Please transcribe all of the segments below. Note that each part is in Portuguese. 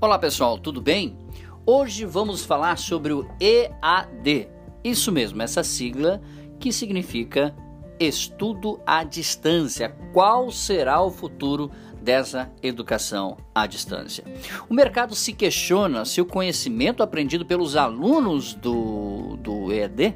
Olá pessoal, tudo bem? Hoje vamos falar sobre o EAD. Isso mesmo, essa sigla que significa estudo à distância. Qual será o futuro dessa educação à distância? O mercado se questiona se o conhecimento aprendido pelos alunos do, do EAD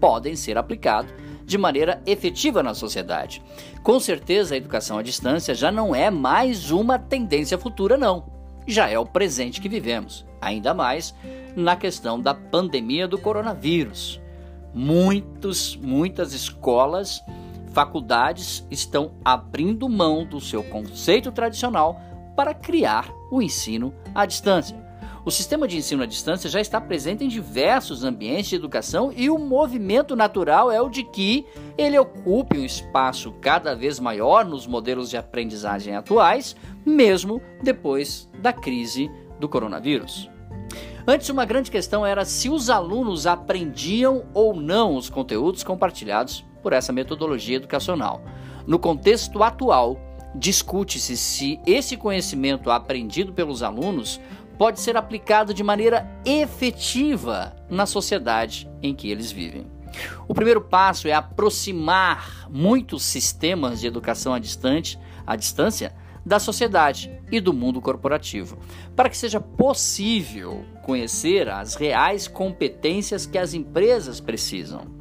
podem ser aplicado de maneira efetiva na sociedade. Com certeza, a educação à distância já não é mais uma tendência futura, não. Já é o presente que vivemos, ainda mais na questão da pandemia do coronavírus. Muitos, muitas escolas, faculdades estão abrindo mão do seu conceito tradicional para criar o ensino à distância. O sistema de ensino à distância já está presente em diversos ambientes de educação e o movimento natural é o de que ele ocupe um espaço cada vez maior nos modelos de aprendizagem atuais, mesmo depois da crise do coronavírus. Antes, uma grande questão era se os alunos aprendiam ou não os conteúdos compartilhados por essa metodologia educacional. No contexto atual, discute-se se esse conhecimento aprendido pelos alunos pode ser aplicado de maneira efetiva na sociedade em que eles vivem. O primeiro passo é aproximar muitos sistemas de educação à, à distância da sociedade e do mundo corporativo, para que seja possível conhecer as reais competências que as empresas precisam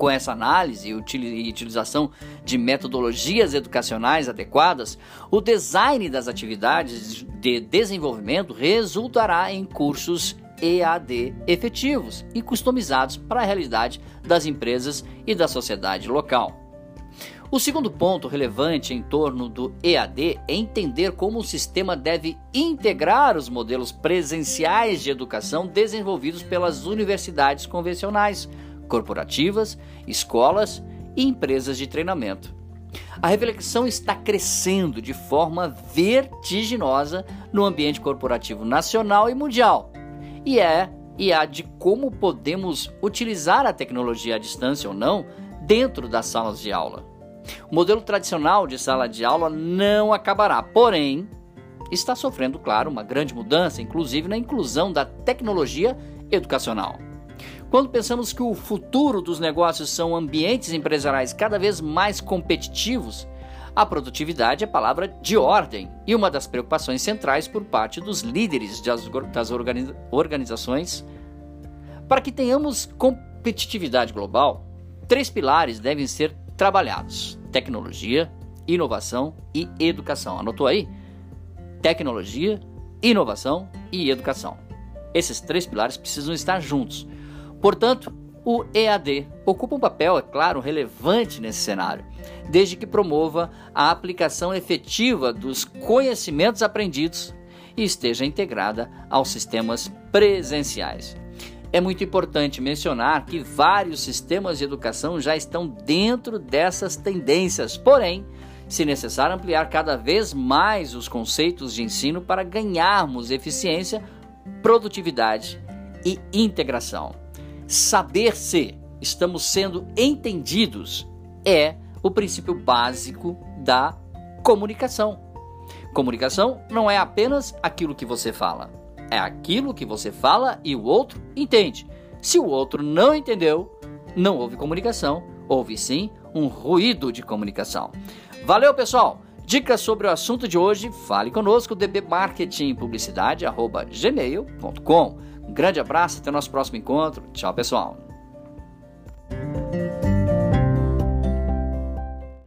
com essa análise e utilização de metodologias educacionais adequadas, o design das atividades de desenvolvimento resultará em cursos EAD efetivos e customizados para a realidade das empresas e da sociedade local. O segundo ponto relevante em torno do EAD é entender como o sistema deve integrar os modelos presenciais de educação desenvolvidos pelas universidades convencionais, corporativas, escolas e empresas de treinamento. A reflexão está crescendo de forma vertiginosa no ambiente corporativo nacional e mundial. E é e a de como podemos utilizar a tecnologia à distância ou não dentro das salas de aula. O modelo tradicional de sala de aula não acabará, porém, está sofrendo, claro, uma grande mudança, inclusive na inclusão da tecnologia educacional. Quando pensamos que o futuro dos negócios são ambientes empresariais cada vez mais competitivos, a produtividade é palavra de ordem e uma das preocupações centrais por parte dos líderes das organizações. Para que tenhamos competitividade global, três pilares devem ser trabalhados: tecnologia, inovação e educação. Anotou aí? Tecnologia, inovação e educação. Esses três pilares precisam estar juntos Portanto, o EAD ocupa um papel, é claro, relevante nesse cenário, desde que promova a aplicação efetiva dos conhecimentos aprendidos e esteja integrada aos sistemas presenciais. É muito importante mencionar que vários sistemas de educação já estão dentro dessas tendências, porém, se necessário ampliar cada vez mais os conceitos de ensino para ganharmos eficiência, produtividade e integração. Saber se estamos sendo entendidos é o princípio básico da comunicação. Comunicação não é apenas aquilo que você fala, é aquilo que você fala e o outro entende. Se o outro não entendeu, não houve comunicação, houve sim um ruído de comunicação. Valeu, pessoal! Dicas sobre o assunto de hoje, fale conosco, dbmarketingpublicidade.gmail.com. Um grande abraço, até o nosso próximo encontro. Tchau, pessoal.